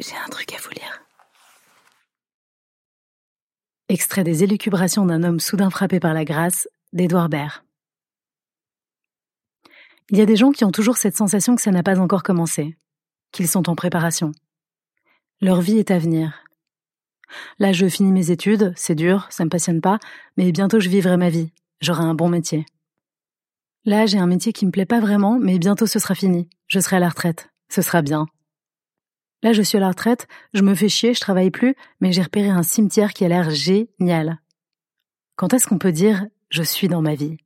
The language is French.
J'ai un truc à vous lire. Extrait des élucubrations d'un homme soudain frappé par la grâce d'Edouard Baird. Il y a des gens qui ont toujours cette sensation que ça n'a pas encore commencé, qu'ils sont en préparation. Leur vie est à venir. Là, je finis mes études, c'est dur, ça me passionne pas, mais bientôt je vivrai ma vie, j'aurai un bon métier. Là, j'ai un métier qui me plaît pas vraiment, mais bientôt ce sera fini, je serai à la retraite, ce sera bien. Là, je suis à la retraite, je me fais chier, je travaille plus, mais j'ai repéré un cimetière qui a l'air génial. Quand est-ce qu'on peut dire je suis dans ma vie